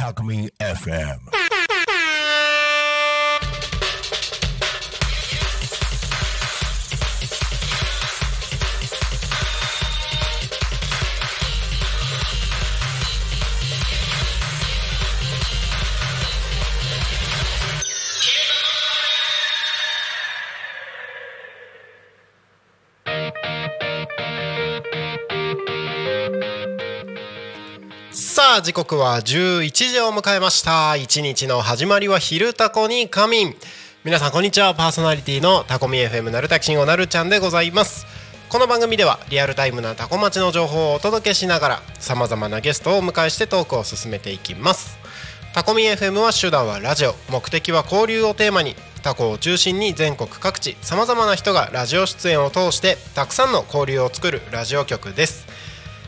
タコミン FM さあ時刻は11時を迎えました。一日の始まりは昼タコに仮眠。皆さんこんにちは。パーソナリティのタコミ FM なるたきしんごなるちゃんでございます。この番組ではリアルタイムなタコ町の情報をお届けしながらさまざまなゲストをお迎えしてトークを進めていきます。タコミ FM は手段はラジオ。目的は交流をテーマにタコを中心に全国各地さまざまな人がラジオ出演を通してたくさんの交流を作るラジオ局です。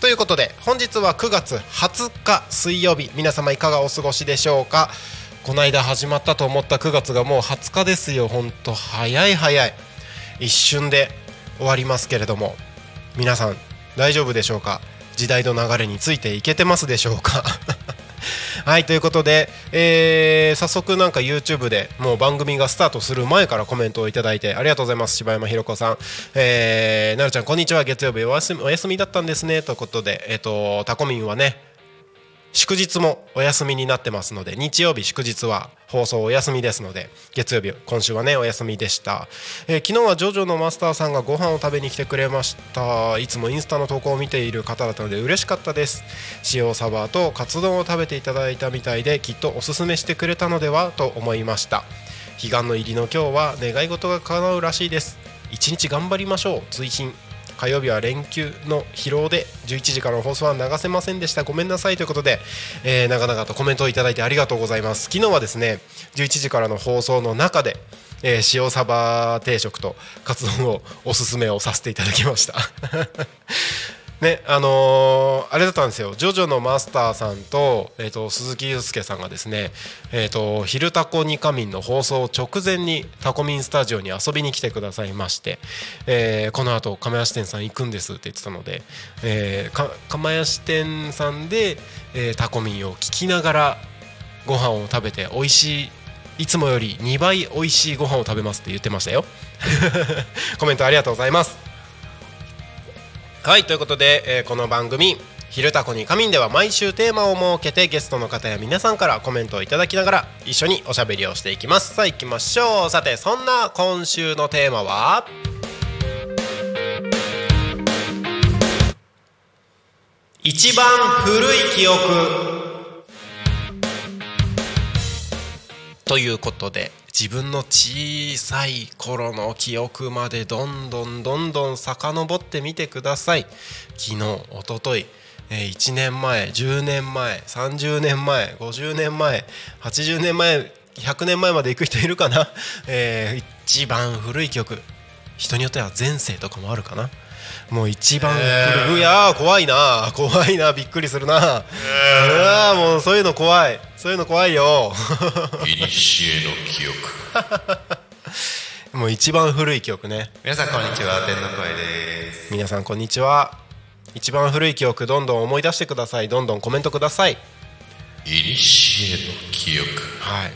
ということで本日は9月20日水曜日皆様いかがお過ごしでしょうか？この間始まったと思った9月がもう20日ですよ。ほんと早い早い。一瞬で終わりますけれども皆さん大丈夫でしょうか？時代の流れについていけてますでしょうか？はいということで、えー早速なんか YouTube でもう番組がスタートする前からコメントをいただいてありがとうございます柴山ひろ子さん、えー、なるちゃんこんにちは。月曜日お休みお休みだったんですね。ということでえっ、とタコミンはね祝日もお休みになってますので日曜日祝日は放送お休みですので月曜日今週はねお休みでした、えー昨日はジョジョのマスターさんがご飯を食べに来てくれました。いつもインスタの投稿を見ている方だったので嬉しかったです。塩サバとカツ丼を食べていただいたみたいできっとおすすめしてくれたのではと思いました。彼岸の入りの今日は願い事が叶うらしいです。一日頑張りましょう。追伸。火曜日は連休の疲労で11時からの放送は流せませんでした。ごめんなさい。ということで、えー長々とコメントをいただいてありがとうございます。昨日はですね11時からの放送の中で、えー塩サバ定食とカツ丼をおすすめをさせていただきました。ねあのーあれだったんですよ。ジョジョのマスターさんと,、えー、と鈴木祐介さんがですね「えー、と昼タコニカミン」の放送直前にタコミンスタジオに遊びに来てくださいまして、えーこの後釜屋店さん行くんですって言ってたので、えー釜屋店さんで、えータコミンを聞きながらご飯を食べて美味しいいつもより2倍美味しいご飯を食べますって言ってましたよ。コメントありがとうございますはいということで、えーこの番組「昼タコに仮眠」では毎週テーマを設けてゲストの方や皆さんからコメントをいただきながら一緒におしゃべりをしていきます。さあ行きましょう。さてそんな今週のテーマは？一番古い記憶。ということで自分の小さい頃の記憶までどんどんどんどん遡ってみてください。昨日一昨日えー1年前10年前30年前50年前80年前100年前まで行く人いるかな、えー一番古い記憶。人によっては前世とかもあるかな？もう一番古い、いやー怖いな怖いなびっくりするな、うわーもうそういうの怖いそういうの怖いよ。いにしえの記憶。もう一番古い記憶ね。皆さんこんにちは天の声です。皆さんこんにちは。一番古い記憶どんどん思い出してください。どんどんコメントください。いにしえの記憶。はい。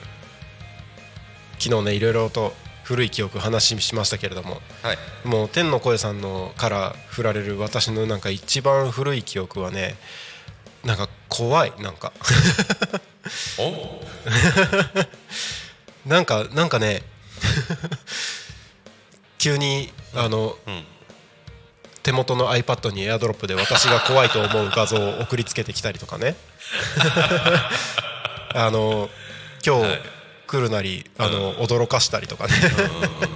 昨日ねいろいろと古い記憶話しましたけれども。はい。もう天の声さんのから振られる私のなんか一番古い記憶はねなんか怖いなんか。お？なんかなんかね急にあの、ん。手元の iPad に AirDrop で私が怖いと思う画像を送りつけてきたりとかね。あの今日、はい。来るなりあの、驚かしたりとかね。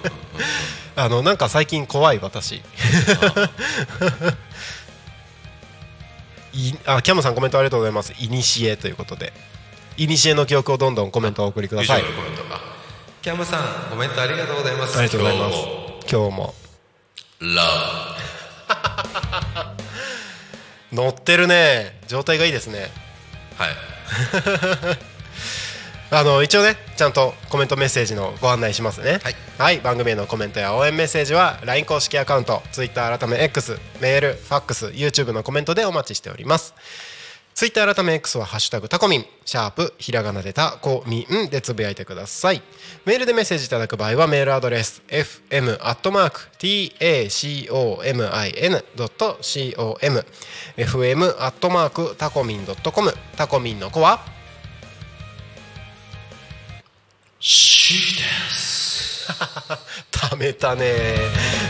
あのなんか最近怖い私いあキャムさんコメントありがとうございます。いにしえということで。いにしえの記憶をどんどんコメントをお送りください。キャムさんコメントありがとうございます。ありがとうございます。今日も。ラ 乗ってるね。状態がいいですね。ブはい あの一応ねちゃんとコメントメッセージのご案内しますね。はい、番組へのコメントや応援メッセージは LINE 公式アカウント Twitter 改め X メールファックス YouTube のコメントでお待ちしております。ツイッター改め X は「ハッシュタグタコミン」シャープひらがなでタコミンでつぶやいてください。メールでメッセージいただく場合はメールアドレス fm.tacomin.com fm タコミン .com タコミンの子はシーですためたね。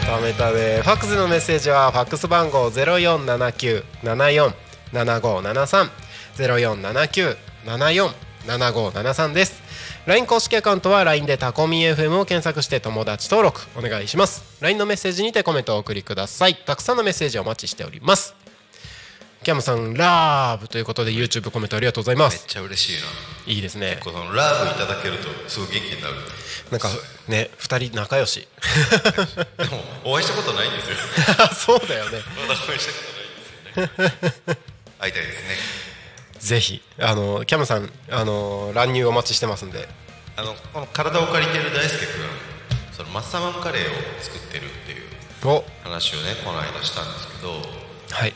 ためたね。ファックスのメッセージはファックス番号0479747573 0479747573です。LINE 公式アカウントは LINE でタコミ FM を検索して友達登録お願いします。LINE のメッセージにてコメントをお送りください。たくさんのメッセージをお待ちしております。キャムさんラブということで YouTube コメントありがとうございます。めっちゃ嬉しいな。いいですね。このラブいただけるとすごい元気になる。なんかね2人仲良し。でもお会いしたことないんですよ。そうだよね。まだお会いしたことないんですよね。会いたいですね。ぜひあのキャムさんあの乱入お待ちしてますんで。あのこの体を借りてる大輔君そのマッサマンカレーを作ってるっていうお。話をねこの間したんですけどはい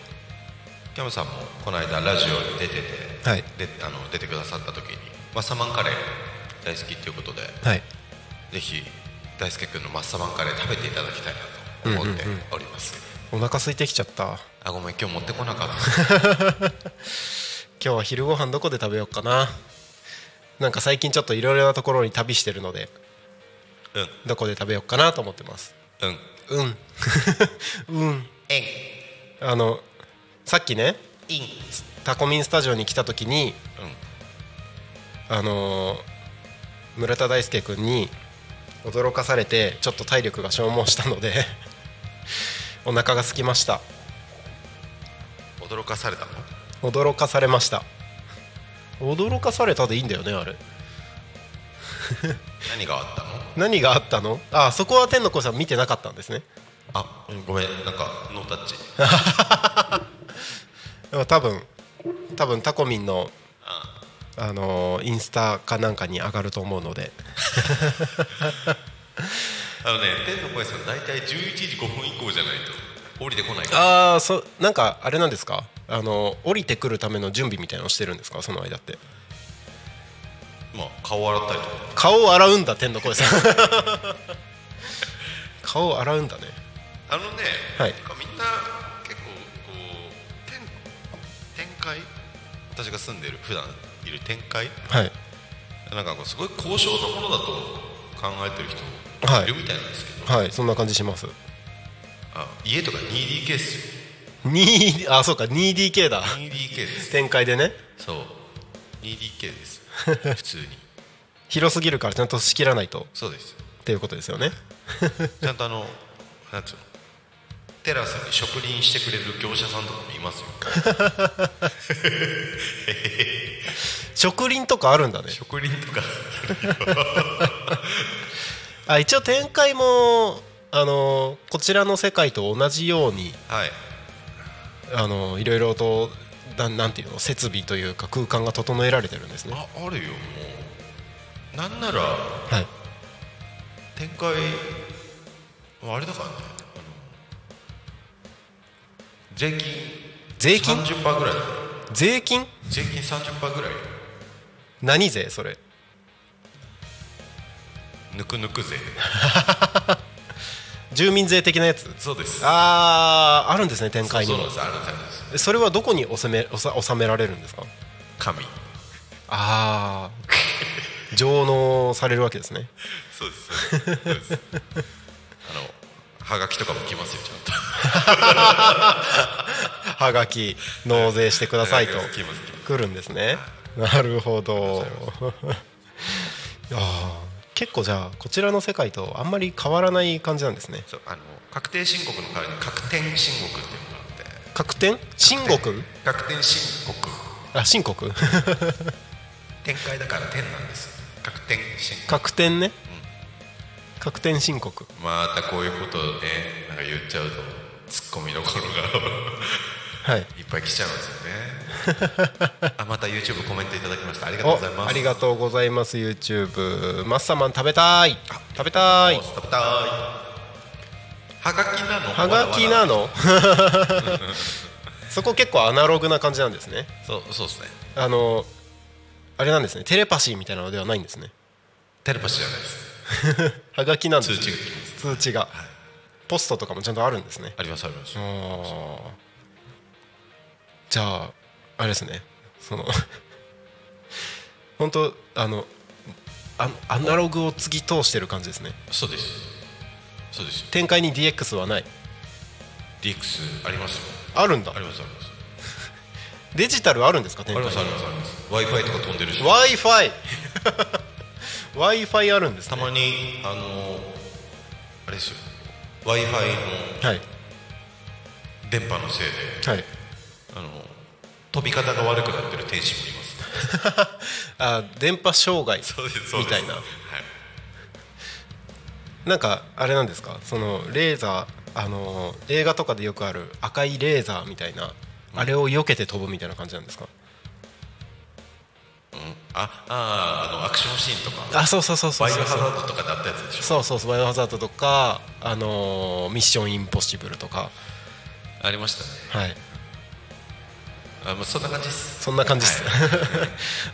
キャムさんもこの間ラジオに出てて、はい。であの出てくださった時にマッサマンカレー大好きっていうことではい。ぜひ大輔君のマッサマンカレー食べていただきたいなと思っております、お腹空いてきちゃった。あごめん今日持ってこなかった。今日は昼ご飯どこで食べようかな。なんか最近ちょっといろいろなところに旅してるのでうん。どこで食べようかなと思ってます。うん。うん。うん。えん。あのさっきねタコミンスタジオに来た時にあのー村田大輔君に驚かされてちょっと体力が消耗したので お腹が空きました。驚かされたの？驚かされました。驚かされたでいいんだよねあれ。何があったの？何があったの？あそこは天の声さん見てなかったんですね。あごめんなんかノータッチ 多分多分タコミンのあのーインスタかなんかに上がると思うので。あのね天の声さん大体11時5分以降じゃないと降りてこないから。ああそなんかあれなんですか？あの降りてくるための準備みたいなのをしてるんですか？その間って。まあ顔洗ったりとか。顔を洗うんだ天の声さん。顔を洗うんだね。あのね、はい。みんな界私が住んでる普段いる天界はい。なんかこうすごい高尚なものだと考えてる人はいいるみたいなんですけど、はい。そんな感じします。あ家とか 2DK っすよ。2あそうか 2DK だ。2DK です。展開でね。そう。2DK です。普通に。広すぎるからちゃんと仕切らないと。そうです。っていうことですよね。ちゃんとあのなんつうの？テラスに植林してくれる業者さんとかもいますよ。植林とかあるんだね。植林とか。あ一応展開もあのこちらの世界と同じようにはい。あのいろいろとなんなんていうの設備というか空間が整えられてるんですね。ああるよもう。なんならはい。展開あれだからね税金。税金？30%ぐらい。税金？税金30%ぐらい。何税？それ。ぬくぬく税。住民税的なやつ？そうです。あーあるんですね展開に。もそうですあるんです。それはどこに収め収収められるんですか？神。ああ 上納されるわけですね。そうです。あのはがきとかも来ますよちゃ はがき納税してくだんとさいと来るんですね。なるほど。いやー結構じゃあこちらの世界とあんまり変わらない感じなんですね。そうあの確定申告の代わりに確定申告っていうのがあって。確定申告？確定申告。あ申告？展開だから点なんです。確定申告。確定ね確定申告。またこういうことをねなんか言っちゃうとツッコミどころが。はい。いっぱい来ちゃうんですよね。あまた YouTube コメントいただきました。ありがとうおございます。ありがとうございます YouTube マッサマン食べたい。食べたい。食べたい。はがきなの？はがきなの？の そこ結構アナログな感じなんですね。そうそうですね。あのあれなんですね。テレパシーみたいなのではないんですね。テレパシーじゃないですはがきなんです、ね、通知が。通知が、ポストとかもちゃんとあるんですね。ありますあります。じゃああれですね。その 本当あのあアナログを継ぎ通してる感じですね。そうです。そうです。展開に DX はない。DX ありますよ。あるんだ。ありますあります。デジタルあるんですか展開に？ありますありますあります。w i f i とか飛んでるし。w i f i w i f i あるんですたねまにあのあれですよ。W i f i のはい。電波のせいではい。あの飛び方が悪くなってる天使もいます。あ電波障害みたいな。はい。なんかあれなんですか？そのレーザーあの映画とかでよくある赤いレーザーみたいな、あれを避けて飛ぶみたいな感じなんですか？あああのアクションシーンとか。あそうそうそうそうバイオハザードとかであったやつでしょそうそうそうバイオハザードとかあのーミッションインポッシブルとか。ありましたね。はい。あもうそんな感じです。そんな感じです、はい。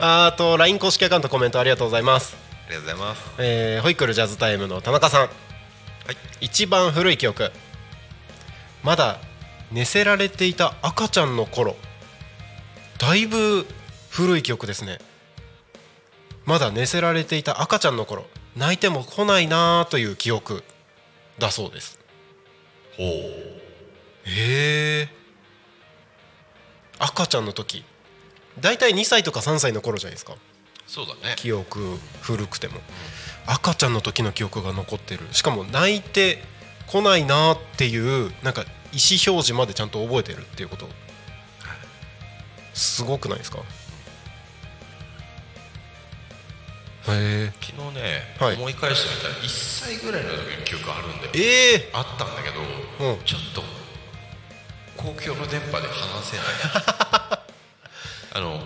あ あと LINE 公式アカウントコメントありがとうございます。ありがとうございます。えーホイックルジャズタイムの田中さん。はい。一番古い記憶。まだ寝せられていた赤ちゃんの頃。だいぶ古い記憶ですねまだ寝せられていた赤ちゃんの頃泣いても来ないなーという記憶だそうです。ほう。へえ赤ちゃんの時だいたい2歳とか3歳の頃じゃないですか。そうだね。記憶古くても。赤ちゃんの時の記憶が残ってる。しかも泣いてこないなっていうなんか意思表示までちゃんと覚えてるっていうこと。すごくないですか？昨日ね、はい。思い返してみたら1歳ぐらいの時の記憶あるんだよ。ええあったんだけど、うん。ちょっと公共の電波で話せない。あの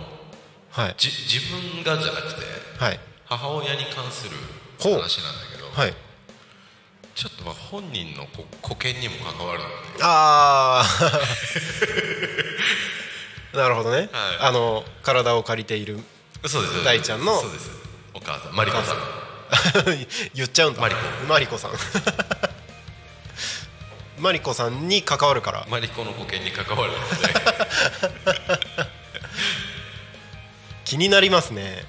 はい。じ自分がじゃなくてはい。母親に関する話なんだけど、はい。ちょっとまあ本人のこ保険にも関わるのでああ なるほどね、はい。あの体を借りているそうです。大ちゃんのそうです。お母さん。マリコさん。言っちゃうんだ。マリコ。マリコさん。マリコさんに関わるから。マリコの保険に関わる。気になりますね。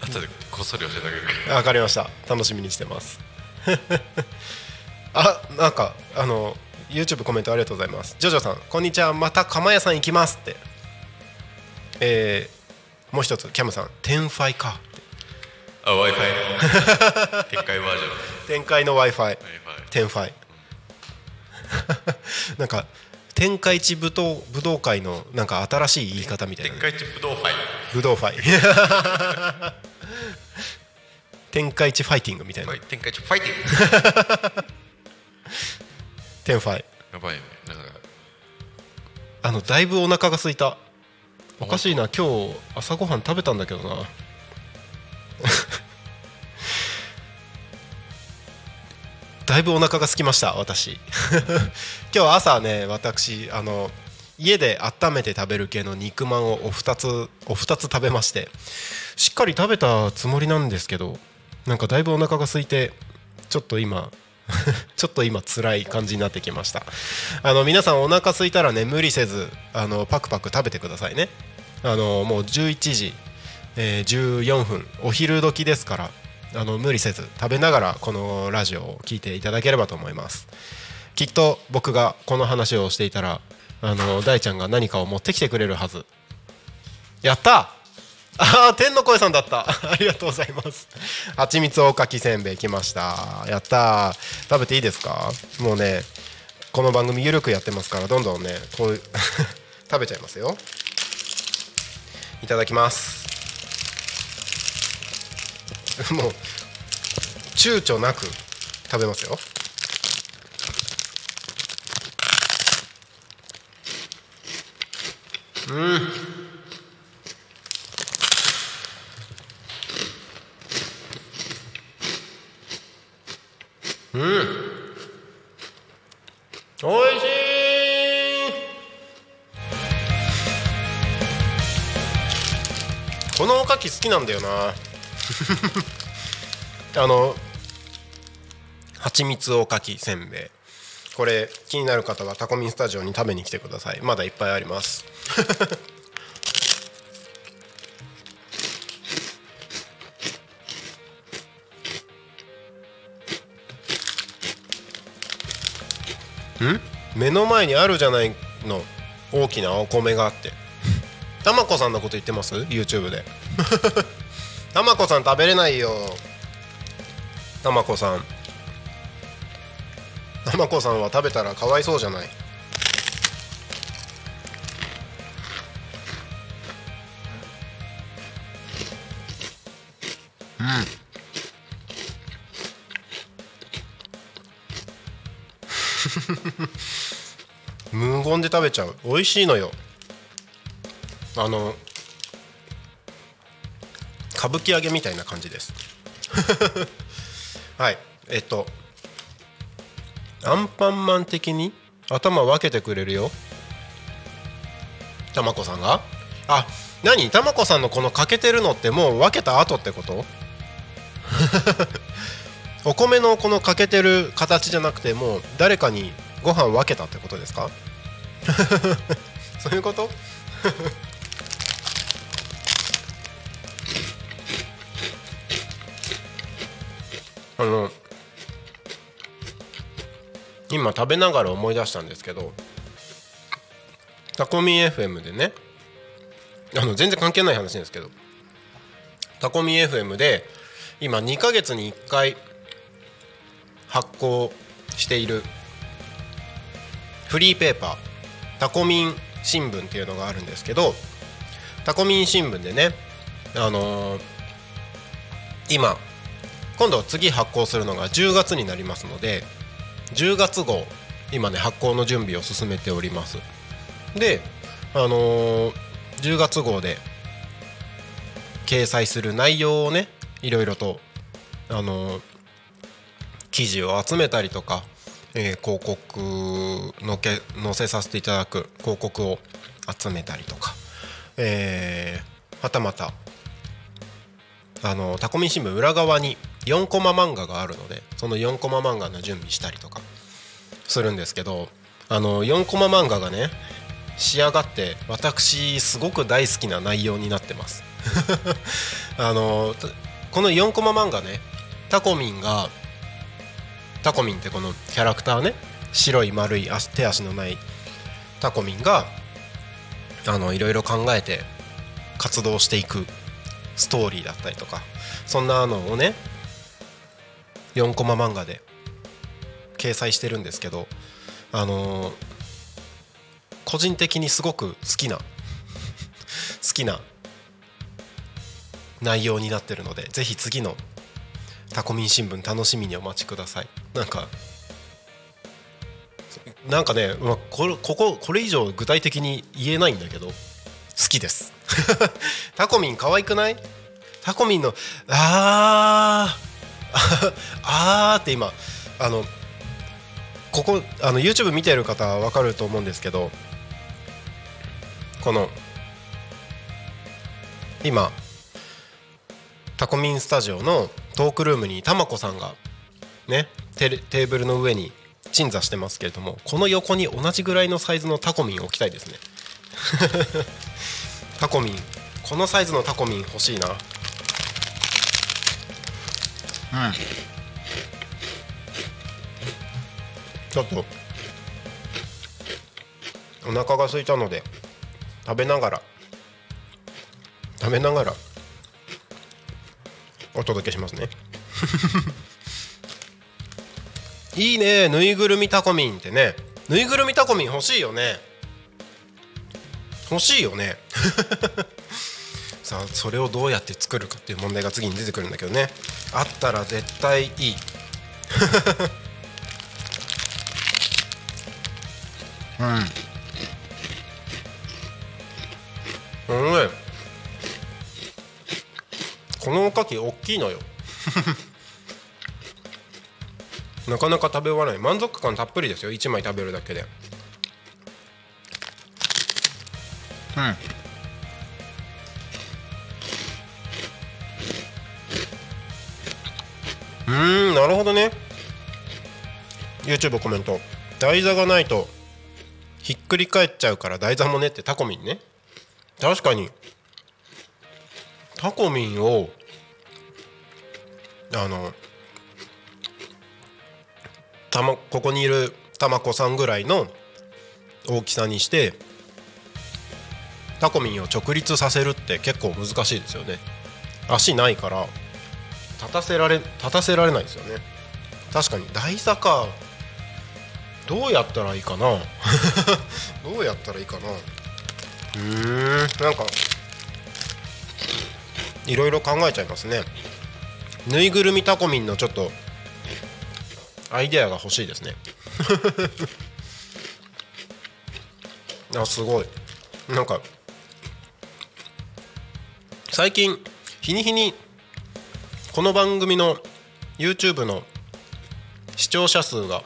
後でこっそり教えてあげるから。わかりました。楽しみにしてます。あなんかあの YouTube コメントありがとうございます。ジョジョさんこんにちは。また釜屋さん行きますって。えー、もう一つキャムさん。天ファイかあ w i f i の展開バージョン。展開の w i f i はいはい天ファイなんか天下一武道武道会のなんか新しい言い方みたいな。ね展開チップドーファイ武道ファイ天下一ファイティングみたいな。はい展開チップファイティング。天ファイやばいね。なんか。あのだいぶお腹が空いた。おかしいな。今日朝ごはん食べたんだけどな だいぶお腹が空きました私。今日朝ね私あの家で温めて食べる系の肉まんをお二つお二つ食べましてしっかり食べたつもりなんですけどなんかだいぶお腹が空いてちょっと今 ちょっと今辛い感じになってきました。あの皆さんお腹空いたらね無理せずあのパクパク食べてくださいね。あのもう11時、えー14分お昼時ですからあの無理せず食べながらこのラジオを聞いていただければと思います。きっと僕がこの話をしていたらあの大ちゃんが何かを持ってきてくれるはず。やった！あー天の声さんだった。ありがとうございます。蜂蜜おかきせんべい来ました。やった食べていいですか？もうねこの番組ゆるくやってますからどんどんねこういう 食べちゃいますよ。いただきます。もう躊躇なく食べますよ。うん。うん。おいしい。このおかき好きなんだよな。あの蜂蜜おかきせんべい。これ気になる方はタコミンスタジオに食べに来てください。まだいっぱいあります。ん？目の前にあるじゃないの。大きなお米があって。たまこさんのこと言ってます？YouTube で。たまこさん食べれないよ。たまこさん。たまこさんは食べたらかわいそうじゃない。無言で食べちゃう。美味しいのよ。あの歌舞伎揚げみたいな感じです。はい。えっとアンパンマン的に頭分けてくれるよ。たまこさんが？あ何？たまこさんのこの欠けてるのってもう分けた後ってこと？お米のこの欠けてる形じゃなくてもう誰かにご飯分けたってことですか？そういうこと？あの今食べながら思い出したんですけどタコミン FM でねあの全然関係ない話ですけどタコミン FM で今2ヶ月に1回発行しているフリーペーパータコミン新聞っていうのがあるんですけどタコミン新聞でねあのー今今度次発行するのが10月になりますので10月号今ね発行の準備を進めております。であのー10月号で掲載する内容をねいろいろとあのー記事を集めたりとか、えー広告のけ載せさせていただく広告を集めたりとか、えーはたまたあのタコミ新聞裏側に4コマ漫画があるのでその4コマ漫画の準備したりとかするんですけどあの4コマ漫画がね仕上がって私すごく大好きな内容になってます。あのこの4コマ漫画ねタコミンがタコミンってこのキャラクターね白い丸い足手足のないタコミンがあのいろいろ考えて活動していくストーリーだったりとかそんなのをね4コマ漫画で掲載してるんですけどあのー個人的にすごく好きな 好きな内容になってるのでぜひ次のタコミン新聞楽しみにお待ちください。なんかなんかね、まあ、これこここれ以上具体的に言えないんだけど好きです。タコミン可愛くない？タコミンのあー！あーって今あのここあの YouTube 見てる方は分かると思うんですけどこの今タコミンスタジオのトークルームにたまこさんがねテテーブルの上に鎮座してますけれどもこの横に同じぐらいのサイズのタコミン置きたいですね。タコミンこのサイズのタコミン欲しいな。ちょっとお腹が空いたので食べながら食べながらお届けしますね。いいねぬいぐるみタコミンってね。ぬいぐるみタコミン欲しいよね。欲しいよね さあそれをどうやって作るかっていう問題が次に出てくるんだけどね。あったら絶対いい。うん。うん。このおかき大きいのよ。なかなか食べ終わらない。満足感たっぷりですよ。1枚食べるだけで。うんうんなるほどね。YouTube コメント。台座がないとひっくり返っちゃうから台座もねってタコミンね。確かに。タコミンをあのたまここにいるたまこさんぐらいの大きさにしてタコミンを直立させるって結構難しいですよね。足ないから立たせられ立たせられないですよね。確かに。台座かどうやったらいいかな？どうやったらいいかな？うー。んなんかいろいろ考えちゃいますね。ぬいぐるみタコミンのちょっとアイデアが欲しいですね。あすごい。なんか最近日に日にこの番組の YouTube の視聴者数が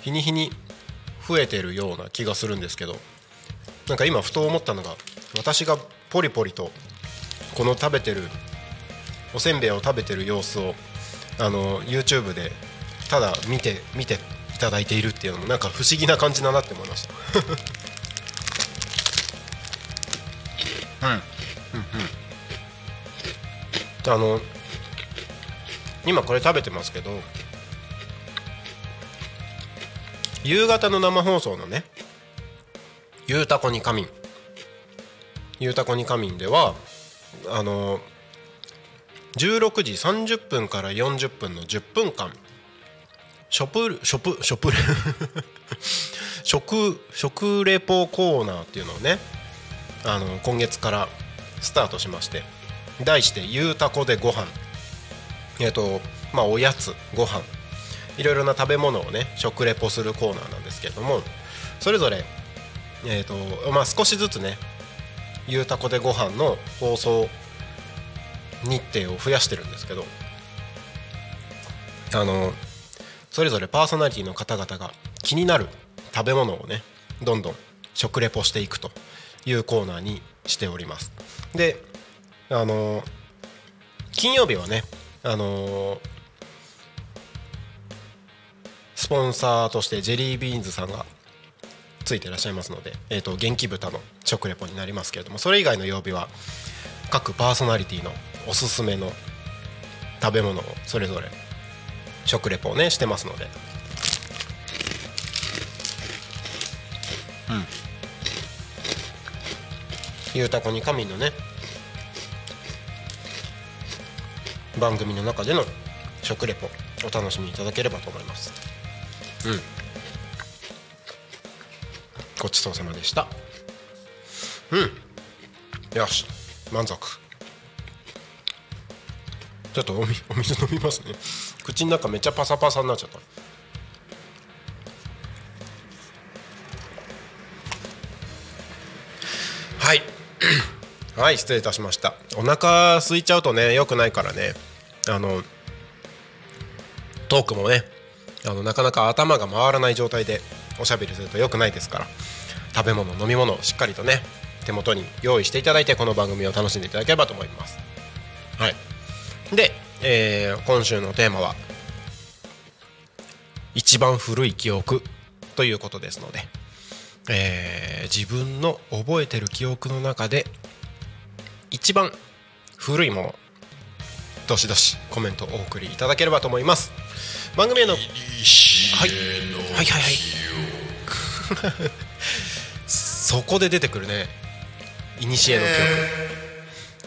日に日に増えてるような気がするんですけどなんか今ふと思ったのが私がポリポリとこの食べてるおせんべいを食べてる様子をあの YouTube でただ見て見ていただいているっていうのもなんか不思議な感じだなって思いました。あの今これ食べてますけど夕方の生放送のね「ゆうたこに仮眠」「ゆうたこに仮眠」ではあの16時30分から40分の10分間ショプショプショプレ食 食レポコーナーっていうのをねあの今月からスタートしまして題して「ゆうたこでご飯。えっ、とまあおやつご飯いろいろな食べ物をね食レポするコーナーなんですけれどもそれぞれえっ、とまあ少しずつね「ゆうたこでご飯の放送日程を増やしてるんですけどあのそれぞれパーソナリティの方々が気になる食べ物をねどんどん食レポしていくというコーナーにしております。であの金曜日はねあのスポンサーとしてジェリービーンズさんがついてらっしゃいますので、えー、と元気豚の食レポになりますけれどもそれ以外の曜日は各パーソナリティのおすすめの食べ物をそれぞれ食レポをねしてますので。うん。ゆうたこに神のね番組の中での食レポお楽しみいただければと思います。うん。ごちそうさまでした。うん。よし。満足。ちょっとおみお水飲みますね。口の中めっちゃパサパサになっちゃった。はい。はい失礼いたしました。お腹空いちゃうとね良くないからね。あのトークもねあのなかなか頭が回らない状態でおしゃべりすると良くないですから食べ物飲み物をしっかりとね手元に用意していただいてこの番組を楽しんでいただければと思います。はい。で、えー今週のテーマは一番古い記憶ということですので、えー自分の覚えてる記憶の中で一番古いものどしどしコメントをお送りいただければと思います。番組へのはい。はい。はい。はい。そこで出てくるね。いにしえの記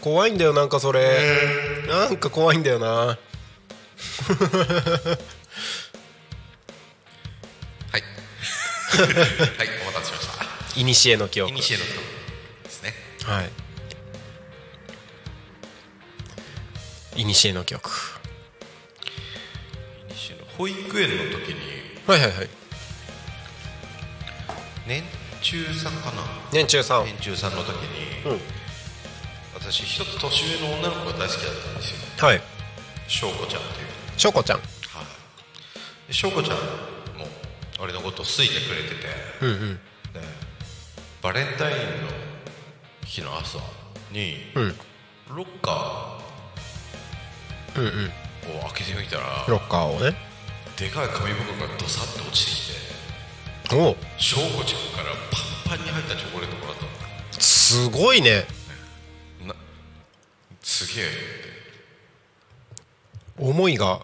憶。怖いんだよなんかそれ。なんか怖いんだよな。はい。はい。お待たせしました。いにしえの記憶。イニシエの曲ですね。はいいにしえの記憶イニシエの保育園の時に。はいはいはい。年中さんかな？年中さん。年中さんの時に、うん。私一つ年上の女の子が大好きだったんですよ。はい。翔子ちゃんっていう。しょこちゃん。はい。で翔子ちゃんも俺のことを好いてくれてて、うんうん。でバレンタインの日の朝に、うん。ロッカうんうん。ーを開けてみたらロッカーをね。でかい紙袋がドサッと落ちてきておお翔子ちゃんからパンパンに入ったチョコレートもらったの。すごいね。なすげえ思いが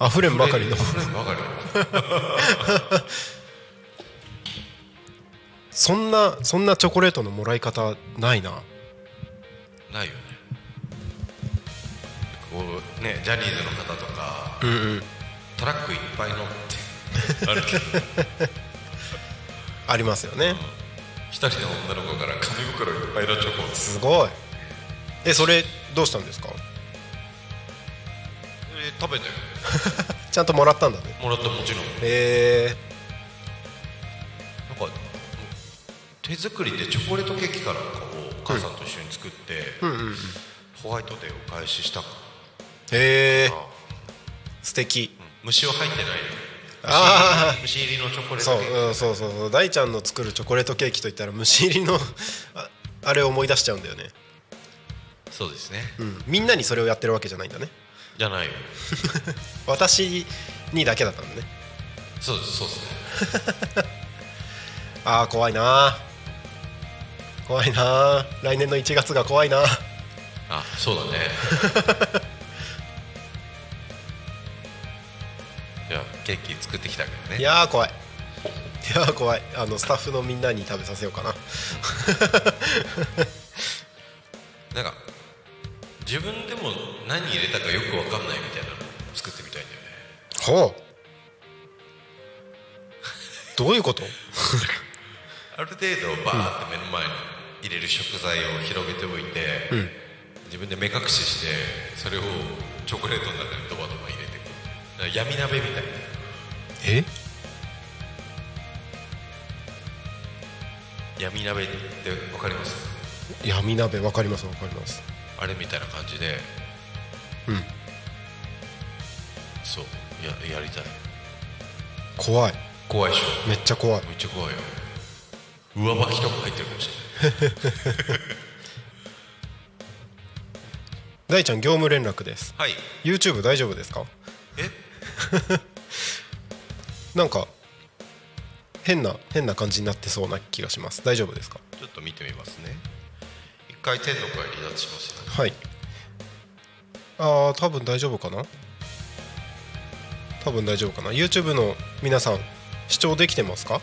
溢れんばかりの。溢れんばかりの。そんなそんなチョコレートのもらい方ないな。ないよね。こうねジャニーズの方とかうんうん。トラックいっぱい乗ってあるけどありますよね。一人の女の子から紙袋いっぱいのチョコを。すごい。えそれどうしたんですか？え食べて ちゃんともらったんだね。もらったもちろん。へえなんか手作りでチョコレートケーキかなんかをお母さんと一緒に作って、うんうんうん。ホワイトデーお返ししたかへえな、素敵。うん虫は入ってないあ虫入りのチョコレーそう、トケーキ。うん、そうそうそう。大ちゃんの作るチョコレートケーキといったら虫入りの ああれを思い出しちゃうんだよね、そうですね。うん、みんなにそれをやってるわけじゃないんだね。じゃないよ。私にだけだったんだね。そうですそうですね。あー怖いな怖いな来年の1月が怖いなあそうだねじゃあケーキ作ってきたけどいねやー怖い。いやー怖い。あのスタッフのみんなに食べさせようかな。なんか自分でも何入れたかよく分かんないみたいなの作ってみたいんだよね。ほう。どういうこと？ある程度バーって目の前に入れる食材を広げておいて、自分で目隠ししてそれをチョコレートの中にドバドバ闇鍋みたいな。え？闇鍋って分かります？闇鍋わかりますわかります。あれみたいな感じで。うん。そう。ややりたい。怖い。怖いでしょ？めっちゃ怖い。めっちゃ怖いよ。上履きとか入ってるかもしれない。大ちゃん業務連絡です。はい。YouTube 大丈夫ですか？え？なんか変な変な感じになってそうな気がします。大丈夫ですか？ちょっと見てみますね。一回天の声離脱しますよはい。ああ多分大丈夫かな？多分大丈夫かな？YouTube の皆さん視聴できてますか？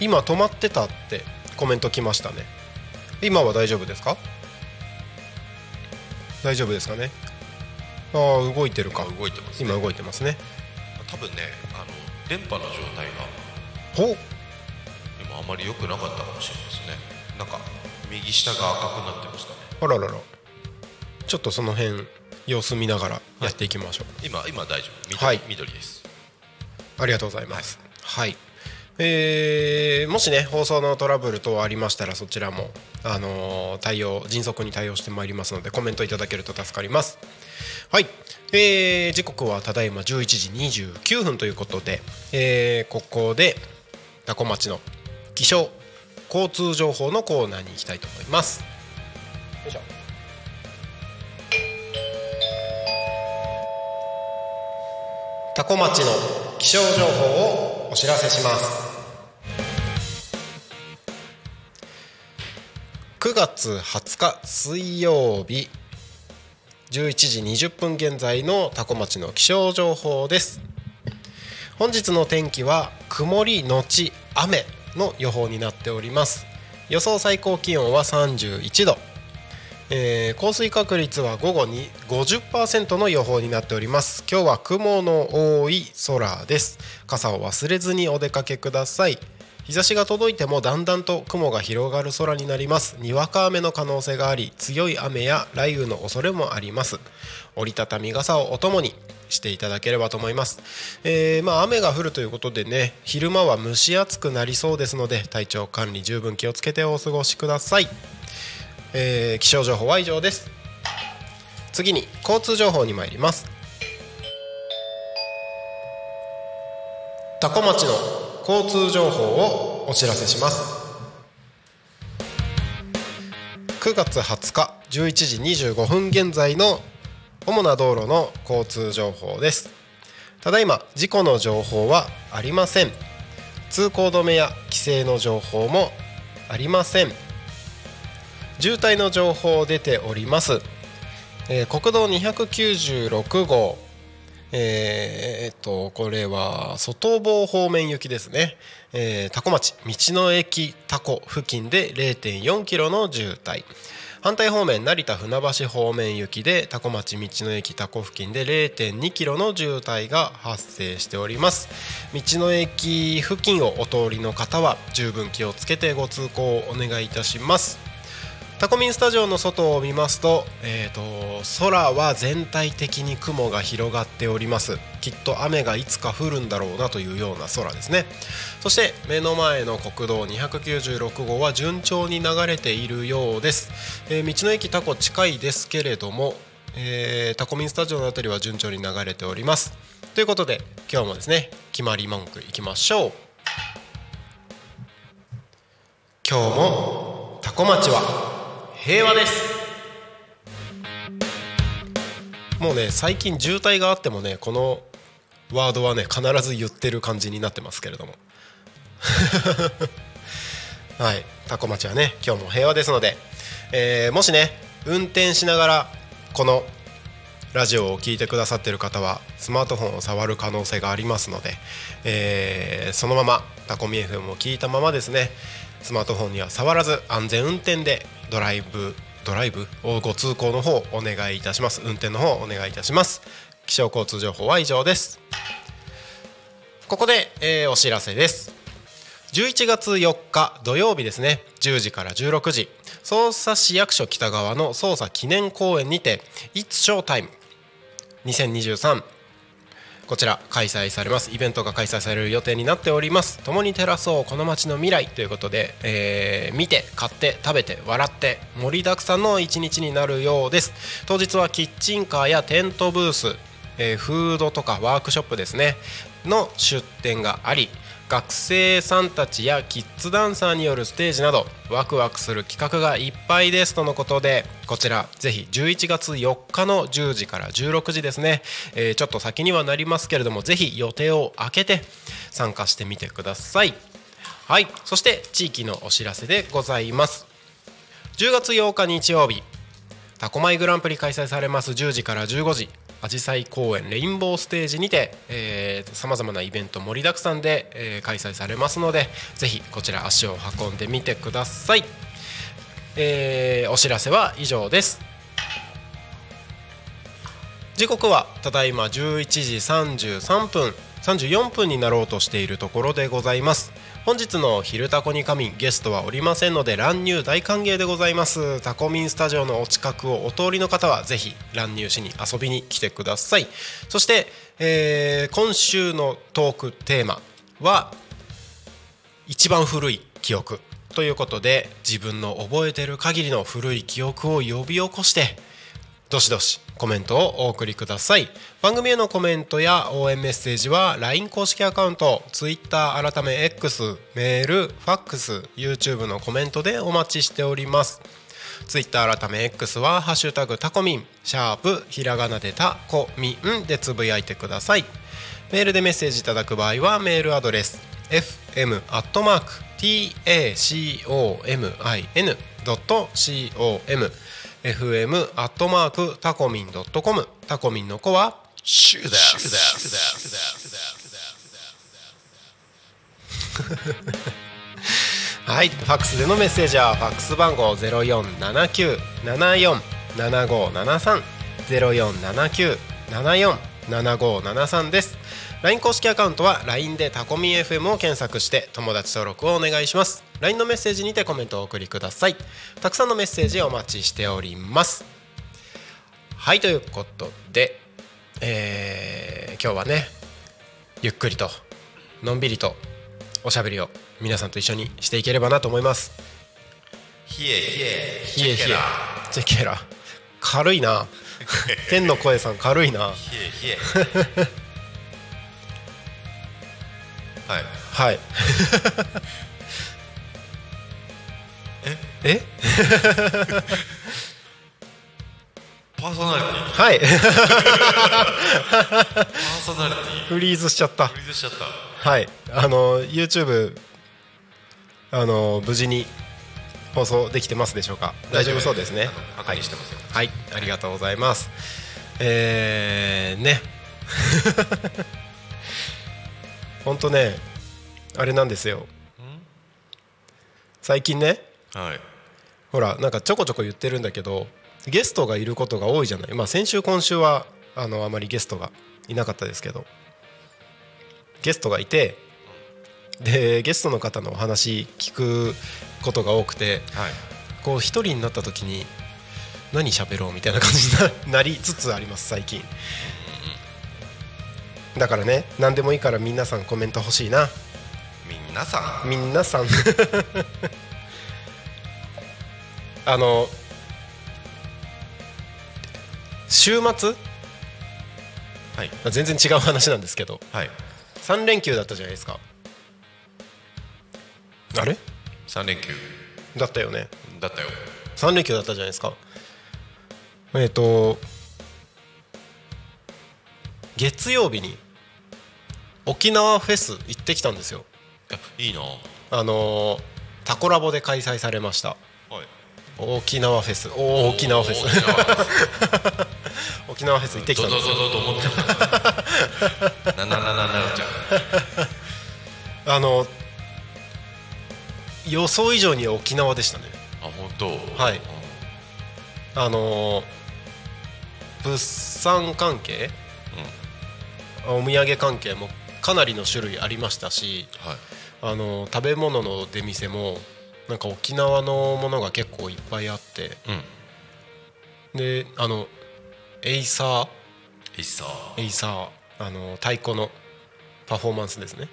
今止まってたってコメント来ましたね。今は大丈夫ですか？大丈夫ですかね？ああ動いてるか。今動いてますね。今動いてますね多分ねあの電波の状態がほう。今あまり良くなかったかもしれないですね。なんか右下が赤くなってましたね。あららら。ちょっとその辺様子見ながらやっていきましょう、今今大丈夫。緑,、はい。緑です。ありがとうございます。はい。えーもしね放送のトラブル等ありましたらそちらも、あのー対応迅速に対応してまいりますのでコメントいただけると助かります。はい、えー時刻はただいま11時29分ということで、えーここで多古町の気象交通情報のコーナーに行きたいと思います。よいしょ。多古町の気象情報をお知らせします。9月20日水曜日11時20分現在の多古町の気象情報です。本日の天気は曇りのち雨の予報になっております。予想最高気温は31度、えー降水確率は午後に50%の予報になっております。今日は雲の多い空です。傘を忘れずにお出かけください。日差しが届いてもだんだんと雲が広がる空になります。にわか雨の可能性があり強い雨や雷雨の恐れもあります。折りたたみ傘をお供にしていただければと思います、えーまあ雨が降るということでね昼間は蒸し暑くなりそうですので体調管理十分気をつけてお過ごしください、えー気象情報は以上です。次に交通情報に参ります。多古町の交通情報をお知らせします。9月20日11時25分現在の主な道路の交通情報です。ただいま事故の情報はありません。通行止めや規制の情報もありません。渋滞の情報出ております、えー国道296号えーっとこれは外房方面行きですね、えー、多古町。道の駅多古付近で0.4キロの渋滞。反対方面成田船橋方面行きで多古町道の駅多古付近で0.2キロの渋滞が発生しております。道の駅付近をお通りの方は十分気をつけてご通行をお願いいたします。タコミンスタジオの外を見ますと,、えー、と空は全体的に雲が広がっております。きっと雨がいつか降るんだろうなというような空ですね。そして目の前の国道296号は順調に流れているようです、えー道の駅タコ近いですけれども、えータコミンスタジオのあたりは順調に流れております。ということで今日もですね決まり文句いきましょう。今日もタコ町は平和です。もうね最近渋滞があってもねこのワードはね必ず言ってる感じになってますけれども。はい。タコ町はね今日も平和ですので、えーもしね運転しながらこのラジオを聞いてくださってる方はスマートフォンを触る可能性がありますので、えーそのままタコミ FM を聞いたままですねスマートフォンには触らず安全運転でドライブドライブ？をご通行の方お願いいたします。運転の方お願いいたします。気象交通情報は以上です。ここで、えーお知らせです。11月4日土曜日ですね。10時から16時。匝瑳市役所北側の捜査記念公園にて「It's Showtime 2023」こちら開催されます。イベントが開催される予定になっております。共に照らそうこの街の未来ということで、えー見て買って食べて笑って盛りだくさんの一日になるようです。当日はキッチンカーやテントブース、えーフードとかワークショップですねの出店があり学生さんたちやキッズダンサーによるステージなどワクワクする企画がいっぱいですとのことでこちらぜひ11月4日の10時から16時ですね、えーちょっと先にはなりますけれどもぜひ予定を空けて参加してみてください。はい。そして地域のお知らせでございます。10月8日日曜日タコマイグランプリ開催されます10時から15時。アジサイ公園レインボーステージにてさまざまなイベント盛りだくさんで、えー開催されますのでぜひこちら足を運んでみてください、えーお知らせは以上です。時刻はただいま11時33分34分になろうとしているところでございます。本日の「昼タコに仮眠」ゲストはおりませんので乱入大歓迎でございます。タコミンスタジオのお近くをお通りの方はぜひ乱入しに遊びに来てください。そして、えー今週のトークテーマは一番古い記憶ということで自分の覚えてる限りの古い記憶を呼び起こしてどしどしコメントをお送りください。番組へのコメントや応援メッセージは LINE 公式アカウント Twitter 改め X メールファックス YouTube のコメントでお待ちしております。ツイッター改め X は「ハッシュタグタコミン」シャープひらがなでタコミンでつぶやいてください。メールでメッセージいただく場合はメールアドレス fm fm アットマークタコミンドットコム。タコミンの子はシューはい、ファックスでのメッセージはファックス番号ゼロ四七九七四七五七三。ゼロ四七九七四七五七三です。LINE 公式アカウントは LINE でタコミ FM を検索して友達登録をお願いします。LINE のメッセージにてコメントをお送りください。たくさんのメッセージお待ちしております。はいということで、えー今日はねゆっくりとのんびりとおしゃべりを皆さんと一緒にしていければなと思います。ヒエヒエヒエヒエチェケラ。軽いな。天の声さん軽いな。ヒエヒエはい。はい。え？パーソナリティ。はい。パーソナリティ。フリーズしちゃった。フリーズしちゃった。はい。あの YouTube あの無事に放送できてますでしょうか？大丈夫。そうですね。確認してますよ。はい。ありがとうございます。えー、ねほんとねあれなんですよ。最近ねはい。ほらなんかちょこちょこ言ってるんだけどゲストがいることが多いじゃない。まあ先週今週はあのあまりゲストがいなかったですけどゲストがいてでゲストの方のお話聞くことが多くてはい。こう一人になった時に何喋ろうみたいな感じにななりつつあります最近だからね何でもいいから皆さんコメント欲しいな。皆さん。皆さん。あの週末？はい。全然違う話なんですけど。はい。3連休だったじゃないですか。あれ？3連休。だったよね。だったよ。3連休だったじゃないですか。えっ、と月曜日に沖縄フェス行ってきたんですよ。いやいいな。あのータコラボで開催されました。はい。沖縄フェス。おお沖縄フェス。沖縄。フェス行ってきたドんですよ。なななななるちゃう あの予想以上に沖縄でしたね。あ本当？はい。あのー物産関係、お土産関係もかなりの種類ありましたしはい。あのー食べ物の出店もなんか沖縄のものが結構いっぱいあってうん。であのエイサー。いいっさはエイサー。あの太鼓のパフォーマンスですね。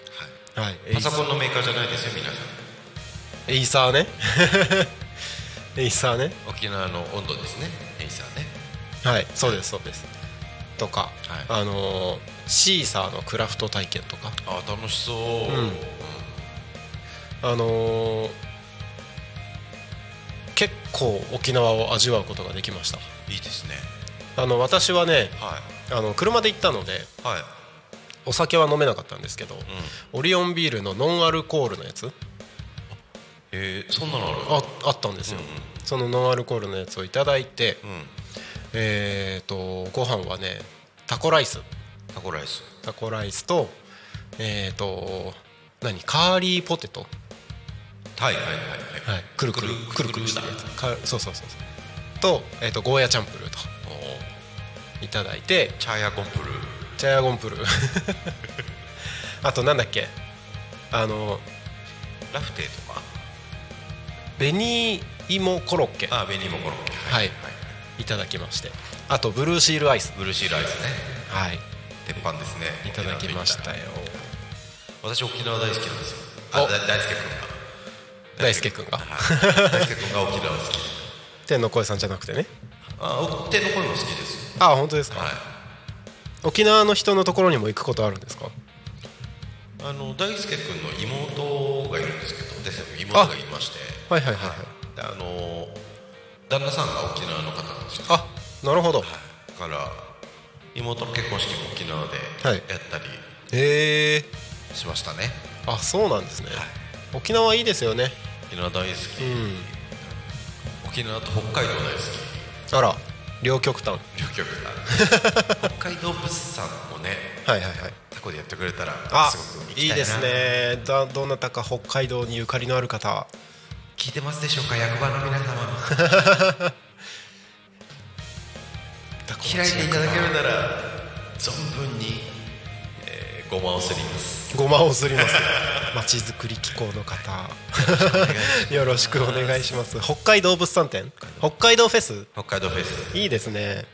はい。い。パソコンのメーカーじゃないですよ皆さん。エイサーね。エイサーね。沖縄の音頭ですね。エイサーね。はい。そうですそうですとか、はい。あのーシーサーのクラフト体験とか。あ楽しそう、ん。あのー結構沖縄を味わうことができました。いいですね。あの私はねはあの車で行ったのでいはい。お酒は飲めなかったんですけど、うん。オリオンビールのノンアルコールのやつ。えー、そんなのあるああったんですよ、うんうん。そのノンアルコールのやつをいただいて、うんえー、とご飯はねタコライス。タコライス。タコライスとえっ、と何？カーリーポテト、はいはいはいはい、くるくるくるくるした。やつ。かそうそうそう。そうと,、えー、とゴーヤチャンプルーと。いただいて。チャーヤコンプルチャヤゴンプルー。あとなんだっけ？あのラフテーとか？紅芋コロッケ。あ紅芋コロッケ。はい。いただきまして。あとブルーシールアイス。ブルーシーライスね。はい。鉄板ですね。いただきましたよ。私沖縄大好きなんですよ。お。あだ大輔君大輔君が。大輔君が。沖縄好き天の声さんじゃなくてね。あお天の声も好きです。あ本当ですか、はい。沖縄の人のところにも行くことあるんですか？あの大輔君の妹がいるんですけど妹がいまして。はいはいはい。はい。であの旦那さんが沖縄の方なんですよ。あなるほど。だから妹の結婚式も沖縄ではい。やったりへえ。しましたね。あそうなんですね、沖縄いいですよね。沖縄大好き、うん。沖縄と北海道大好き。あら両極端。両極端。北海道物産もねはいはいはい。タコでやってくれたらあすごくいいですね。だどなたか北海道にゆかりのある方聞いてますでしょうか役場の皆様。開いていただけるなら存分に、えー、ごまをすります。ごまをすります。まちづくり機構の方。よろしくお願いします。北海道物産展？北海道フェス？北海道フェス。いいですね。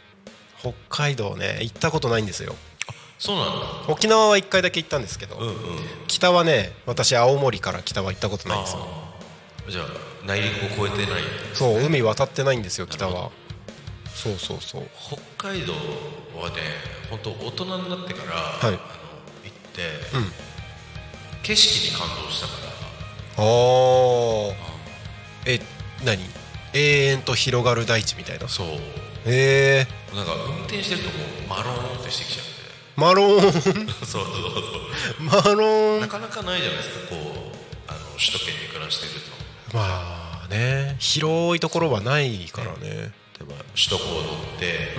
北海道ね。行ったことないんですよ。そうなんだ。沖縄は1回だけ行ったんですけど、うんうん。北はね私青森から北は行ったことないんですよじゃあ内陸を越えてない。そう海渡ってないんですよ北は。そうそうそう。北海道はね本当大人になってから、い。あの行って、ん。景色に感動したから。あー。え何？永遠と広がる大地みたいな？そう。へえなんか運転してるともうマローンってしてきちゃって。マローン？そうそうそう。マローン？なかなかないじゃないですかこうあの首都圏に暮らしてるとまあね。広いところはないからね。例えば首都高乗って、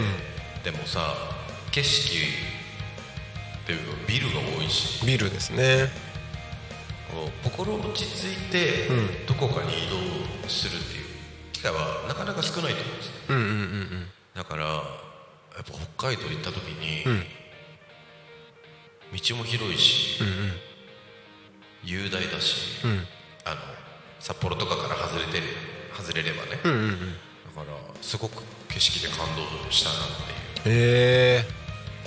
でもさ景色っていうかビルが多いし。ビルですね。心落ち着いて、ん。どこかに移動するっていう機会はなかなか少ないと思うんですねうんうんうんだからやっぱ北海道行った時に、ん。道も広いし、うんうん。雄大だし、うん。あの札幌とかから外れてる外れればね、うんうんうん。だからすごく景色で感動したなっていう。へえ。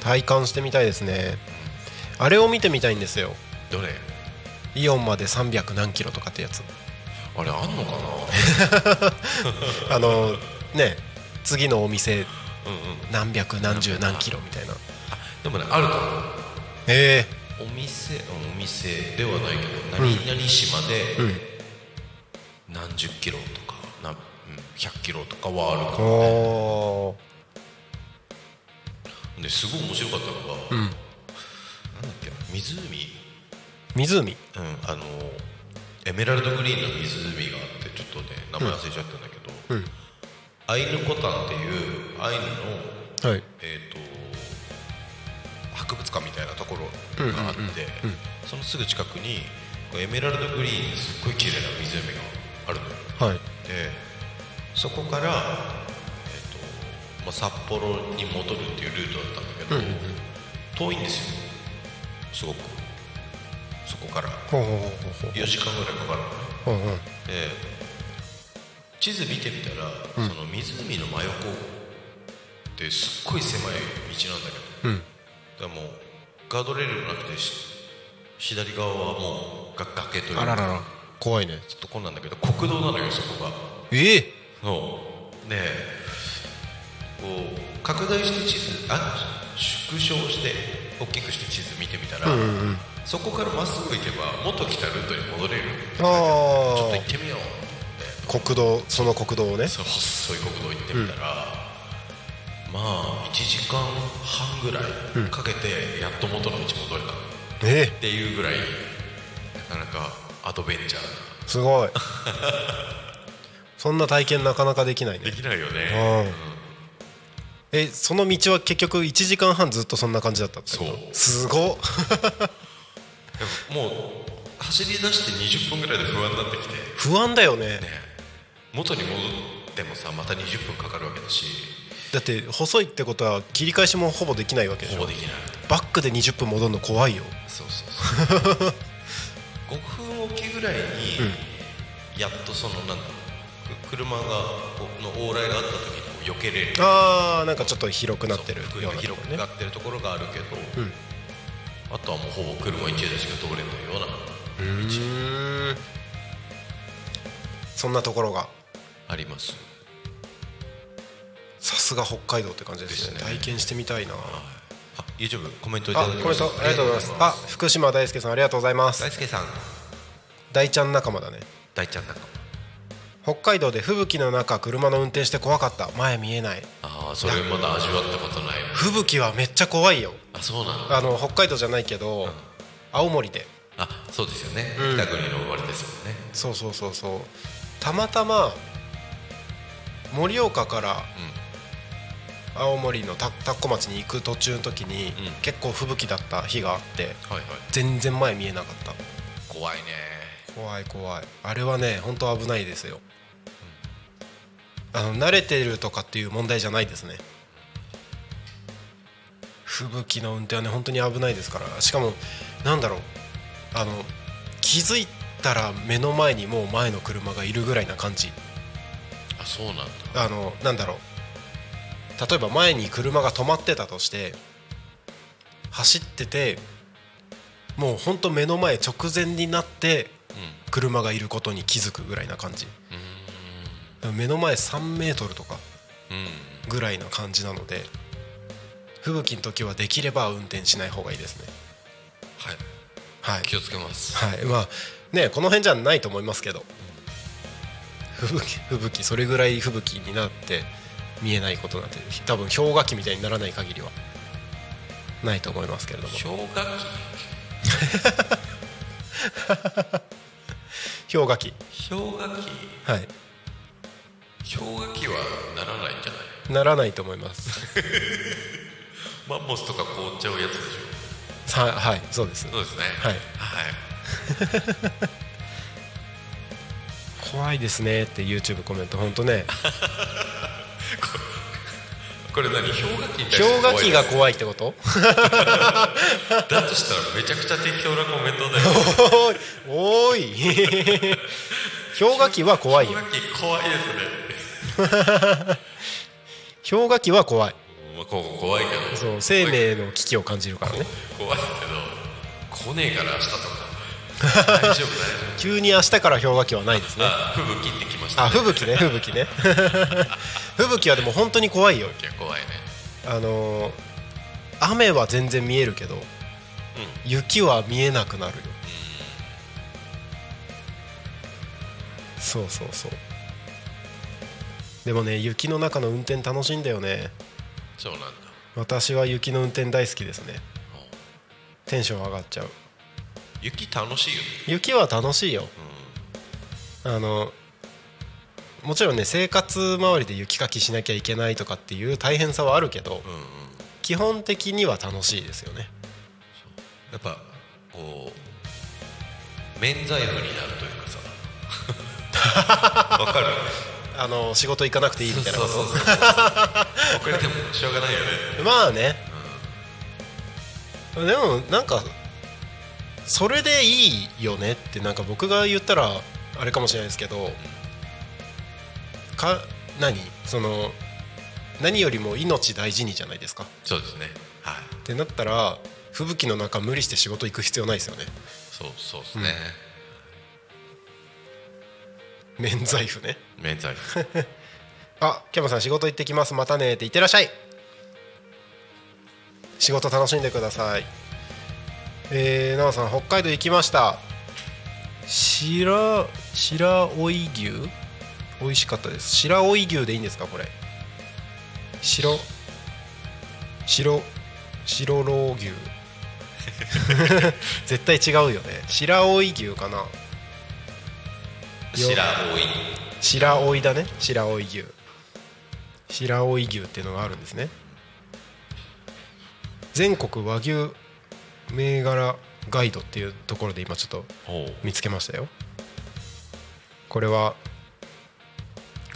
体感してみたいですね。あれを見てみたいんですよ。どれ？イオンまで300何キロとかってやつ。あれあんのかな？あのね次のお店うんうん。何百何十何キロみたいな。あでもねあると思うへえ。お店お店ではないけど何々市まで何十キロとかな、うん、100キロとかはあるからですごい面白かったのが、うん。なんだっけ湖。湖？うん、あのエメラルドグリーンの湖があってちょっとね名前忘れちゃったんだけど、うん。アイヌコタンっていうアイヌの、はい。えー、と博物館みたいなところがあって、そのすぐ近くにエメラルドグリーンですっごい綺麗な湖があるのよ。はい。でそこから、えーとまあ、札幌に戻るっていうルートだったんだけど、遠いんですよ。すごく。そこから。ほうほうほうほう4時間ぐらいかかるのね。ほうほうで地図見てみたら、その湖の真横ってすっごい狭い道なんだけど、うん。だからもうガードレールもなくてし左側はもうが崖というか。あららら怖いね。ちょっとこんなんだけど国道なのよそこが。え？えそう。でこう拡大して地図あ縮小して大きくして地図見てみたら、そこからまっすぐ行けば元来たルートに戻れる。ちょっと行あってみよう。ってあ国道その国道をね。その細い国道行ってみたら、まあ1時間半ぐらいかけてやっと元の道戻れた。っえ？えていうぐらいなかなかアドベンチャーすごい。そんな体験なかなかできないね。できないよね。うん。えその道は結局1時間半ずっとそんな感じだったってそう。すごももう走り出して20分ぐらいで不安になってきて、ね、不安だよね。元に戻ってもさまた20分かかるわけだし。だって細いってことは切り返しもほぼできないわけでしょ？ほぼできない。バックで20分戻るの怖いよ。そうそうそう。5分おきぐらいに、やっとそのなんだろうく車がの往来があった時にこう避けれる。あーなんかちょっと広くなってるような広くなってるところがあるけど、ん。あとはもうほぼ車1台しか通れないようなうーんそんなところが。あります。さすが北海道って感じですね。ね。体験してみたいな。あ YouTube コメントいたあだきましたコメントありがとうございます。あ福島大輔さんありがとうございます。大輔さん大ちゃん仲間だね。大ちゃん仲間。北海道で吹雪の中車の運転して怖かった。前見えない。ああそれまだ味わったことない吹雪はめっちゃ怖いよ。あそうなの？あの北海道じゃないけど、青森で。あそうですよね、うん。北国の生まれですもんね。そうそうそうそう。たまたま盛岡から青森の田田子町に行く途中の時に、うん。結構吹雪だった日があって全然前見えなかった。怖いね怖い怖い。あれはね本当危ないですよ、あの慣れてるとかっていう問題じゃないですね。吹雪の運転はね本当に危ないですから。しかもなんだろう。あの気づいたら目の前にもう前の車がいるぐらいな感じ。あそうなんだ。あのなんだろう。例えば前に車が止まってたとして走っててもうほんと目の前直前になって車がいることに気づくぐらいな感じ。目の前3メートルとかぐらいな感じなので吹雪の時はできれば運転しない方がいいですね。はい。はい。気をつけます。はい。まあねこの辺じゃないと思いますけど吹雪吹雪それぐらい吹雪になって見えないことなんて多分氷河期みたいにならない限りはないと思いますけれども。氷河 氷河期。期氷河期。はい。氷河期はならないんじゃない？ならないと思います。マンモスとか凍っちゃうやつでしょ？ははいそうです。そうですね。はい。はい。怖いですねって YouTube コメント本当ね これ何？氷河期に対して氷河期がい怖いってこと？だとしたらめちゃくちゃ適当なコメントだよ。おーい。おーい。氷河期は怖いよ。氷河期怖いですね。氷河期は怖い。まあ怖いけど。そう生命の危機を感じるからね。怖いけど。来ねえから明日とか大丈夫。大丈急に明日から氷河期はないですね。吹雪ってきましたあ吹雪ね。吹雪ね。吹雪はでも本当に怖いよ。怖いね。あのー雨は全然見えるけど、雪は見えなくなるよ、そうそうそう。でもね雪の中の運転楽しいんだよね。そうなんだ。私は雪の運転大好きですね。テンション上がっちゃう雪楽しいよね。雪は楽しいよ、あのもちろんね生活周りで雪かきしなきゃいけないとかっていう大変さはあるけど、うんうん。基本的には楽しいですよね。やっぱこう免罪符になるというかさ。わかる？あの仕事行かなくていいみたいな。ことそうそうそう。遅れてもしょうがないよね。まあね、でもなんかそれでいいよねってなんか僕が言ったらあれかもしれないですけどか何？その何よりも命大事にじゃないですか。そうですね。はい。ってなったら吹雪の中無理して仕事行く必要ないですよね。そうそうですね、免罪符ね。免罪符。あキャマさん仕事行ってきます。またねって言ってらっしゃい。仕事楽しんでくださいえー、奈緒さん北海道行きました。白白老牛？美味しかったです。白老牛でいいんですかこれ？白白白老牛。絶対違うよね。白老牛かな？白老白老だね。白老牛。白老牛っていうのがあるんですね。全国和牛銘柄ガイドっていうところで今ちょっと見つけましたよ。これは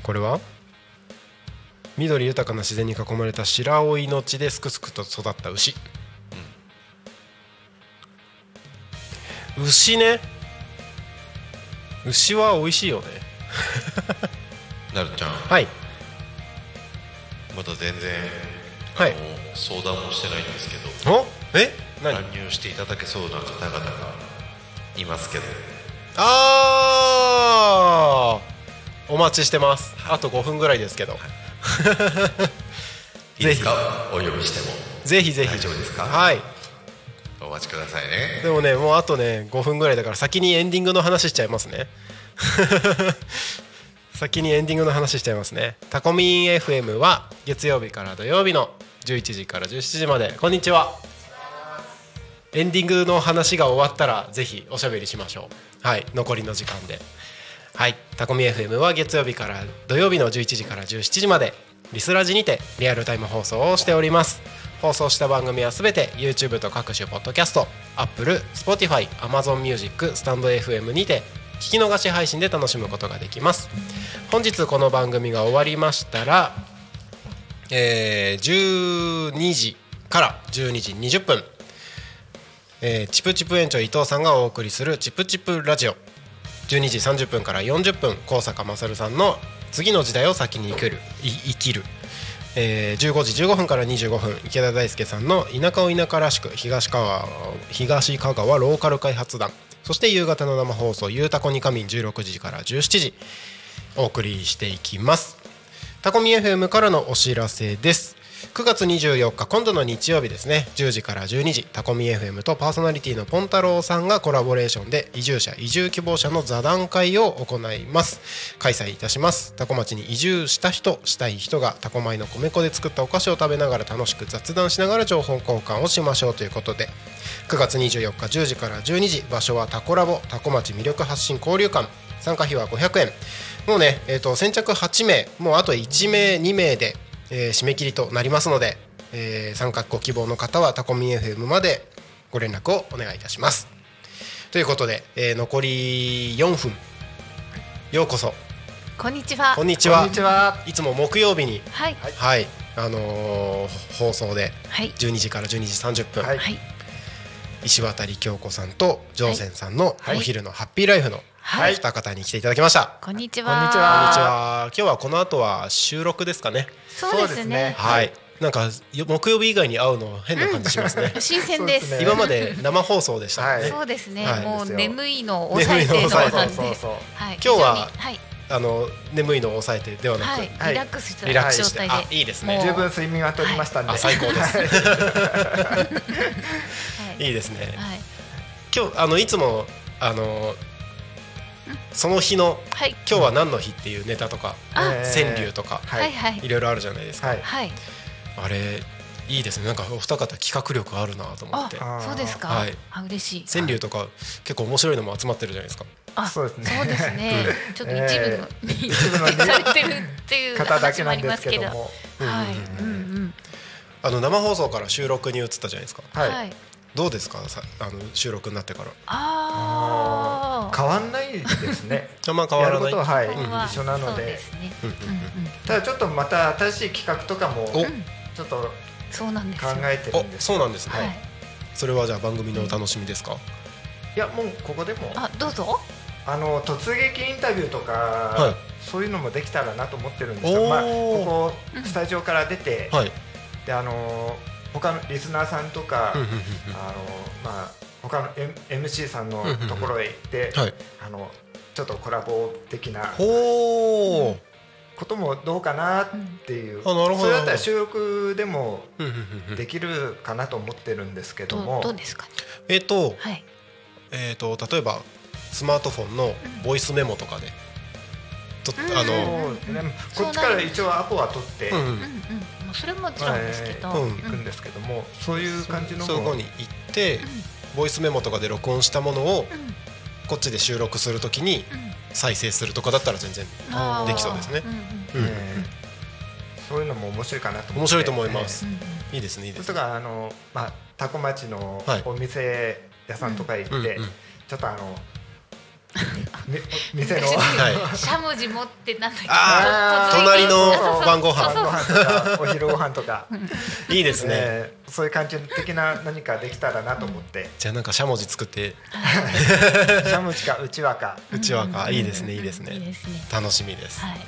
これは？緑豊かな自然に囲まれた白老の地ですくすくと育った牛、牛ね。牛は美味しいよね。なるちゃん。はい。まだ全然はい。相談もしてないんですけど。お？え？何？乱入していただけそうな方々がいますけど。あー！お待ちしてます。あと5分ぐらいですけど、い。いですか？お呼びしても。ぜひぜひ。大丈夫ですか？はい。お待ちくださいね。でもねもうあとね5分ぐらいだから先にエンディングの話しちゃいますね。先にエンディングの話しちゃいますね。タコミン FM は月曜日から土曜日の11時から17時まで。こんにちはエンディングの話が終わったらぜひおしゃべりしましょう。はい。残りの時間で。はい。タコミ FM は月曜日から土曜日の11時から17時まで。リスラジにてリアルタイム放送をしております。放送した番組はすべて YouTube と各種ポッドキャスト Apple、Spotify、Amazon Music、スタンド FM にて聞き逃し配信で楽しむことができます。本日この番組が終わりましたら、えー12時から12時20分、えーチプチプ園長伊藤さんがお送りするチプチプラジオ。12時30分から40分高坂勝さんの次の時代を先に生きるい生きる、えー15時15分から25分池田大輔さんの田舎を田舎らしく東川東香川ローカル開発団。そして夕方の生放送「ゆうたこにかみん」16時から17時お送りしていきます。タコミ FM からのお知らせです。9月24日今度の日曜日ですね。10時から12時タコミ FM とパーソナリティのポン太郎さんがコラボレーションで移住者移住希望者の座談会を行います。開催いたします。タコ町に移住した人したい人がタコ米の米粉で作ったお菓子を食べながら楽しく雑談しながら情報交換をしましょうということで9月24日10時から12時場所はタコラボタコ町魅力発信交流館。参加費は500円もうね、えー、と先着8名もうあと1名2名で、えー締め切りとなりますので、えー参加ご希望の方はタコミ FM までご連絡をお願いいたします。ということで、えー残り4分。ようこそ。こんにちは。こんにちは。こんにちは。いつも木曜日にはい。はい、あのー放送ではい。12時から12時30分、はい。はい石渡京子さんと常泉さんのはい。お昼のハッピーライフのはい。二方に来ていただきました。こんにちこんにちこんにちは。は。今日はこの後は収録ですかね。そうですね。はい。なんかよ木曜日以外に会うの変な感じしますね。新鮮です。今まで生放送でしたもんね。はい。そうですね、はい。もう眠いのを抑えての眠いのを抑えて。なんで。そうそうはい、今日ははい、あの眠いのを抑えてではなく、はい、はい。リラックスしたリラックスして、状態で、あいいですね。十分睡眠は取りましたんで、あ最高です。はい。いいですね。はい、今日あのいつもあのその日のはい、今日は何の日っていうネタとか川柳とかはい、はいいろいろあるじゃないですか。はいはい、あれいいですね。なんかお二方企画力あるなと思っあて。、あそうですか？はいあ、嬉しい。川柳とか結構面白いのも集まってるじゃないですか。あ、そうですねそうですね。ちょっと一部の、にされてるっていう方だ話もあけなんでりますすけど。けどもはい、うんうん、あの生放送から収録に移ったじゃないですか。はい、はい。どうですか？さあの収録になってから。ああ。変わんないですね ま変わやらない。ることははい、一緒なのでですね。うんうんうん。ただちょっとまた新しい企画とかもおちょっとそうなんです考よ。えてるおんですそうなんですね。はい。それはじゃあ番組のお楽しみですか？いやもうここでもあ、どうぞ。あの突撃インタビューとか、はいそういうのもできたらなと思ってるんですよ、おーまあ、ここスタジオから出て、はい。であの他のリスナーさんとか、あのまあ他の、M、MC さんのところへ行って、はい。あのちょっとコラボ的な。こともどうかなっていう、あなるほどそれだったら収録でもうんうんうんうんできるかなと思ってるんですけどどもう、どうですか？えっとはい。えっと例えばスマートフォンのボイスメモとかで。とうんあの。そうねこっちから一応アポは取って、うんうんうんうん。もうそれももちろんですけど。はいうん。行くんですけど。も、そう。いう感じのもそこに行って、ボイスメモとかで録音したものをうん。こっちで収録するときにうん。再生するとかだったら全然できそうですね。うんうんうん。えーそういうのも面白いかなと思って。面白いと思います。いいですねいいですそれねとかあの、まあ、タコ町のはい。お店屋さんとか行って、うんうんちょっとあのみ 店の。はい。しゃもじ持ってなんだっけ？隣のそうそうそう。晩ご飯お昼ご飯とか、いいですね。えーそういう感じ的な何かできたらなと思って、じゃあなんかしゃもじ作って。シャムチかうちわか。うちわか。いいですねいいですいいねですね。楽しみです。はい。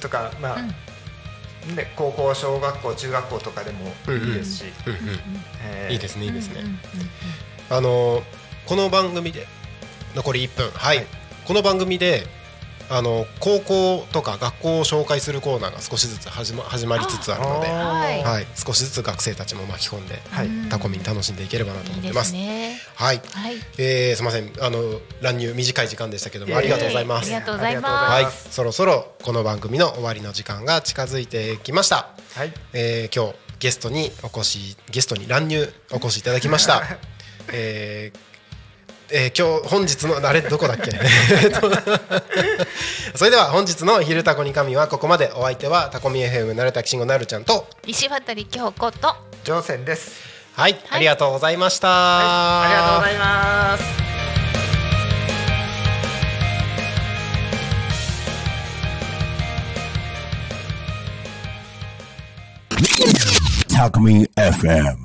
とかまあ、うん。で高校小学校中学校とかでもいいですし、うんうん。えー。いいですねいいですね。うんうんうんあのこの番組で残り1分。はい。この番組であの高校とか学校を紹介するコーナーが少しずつ始ま始まりつつあるので、はい。はい、少しずつ学生たちも巻き込んで、はい。うん。タコミン楽しんでいければなと思ってます。す。ね。はい、はい。えー、すみません。あの乱入短い時間でしたけどもありがとうございます、ありがとうございます。はい。そろそろこの番組の終わりの時間が近づいてきました、はい。えー、今日ゲストにお越しゲストに乱入お越しいただきました。えーえー今日本日のあれどこだっけ？えっとそれでは本日の「昼タコに神」はここまで。お相手はタコミ FM なるたきしんごなるちゃんと。石渡京子と。乗船です。はい、ありがとうございました、ありがとうございます Talk Me FM.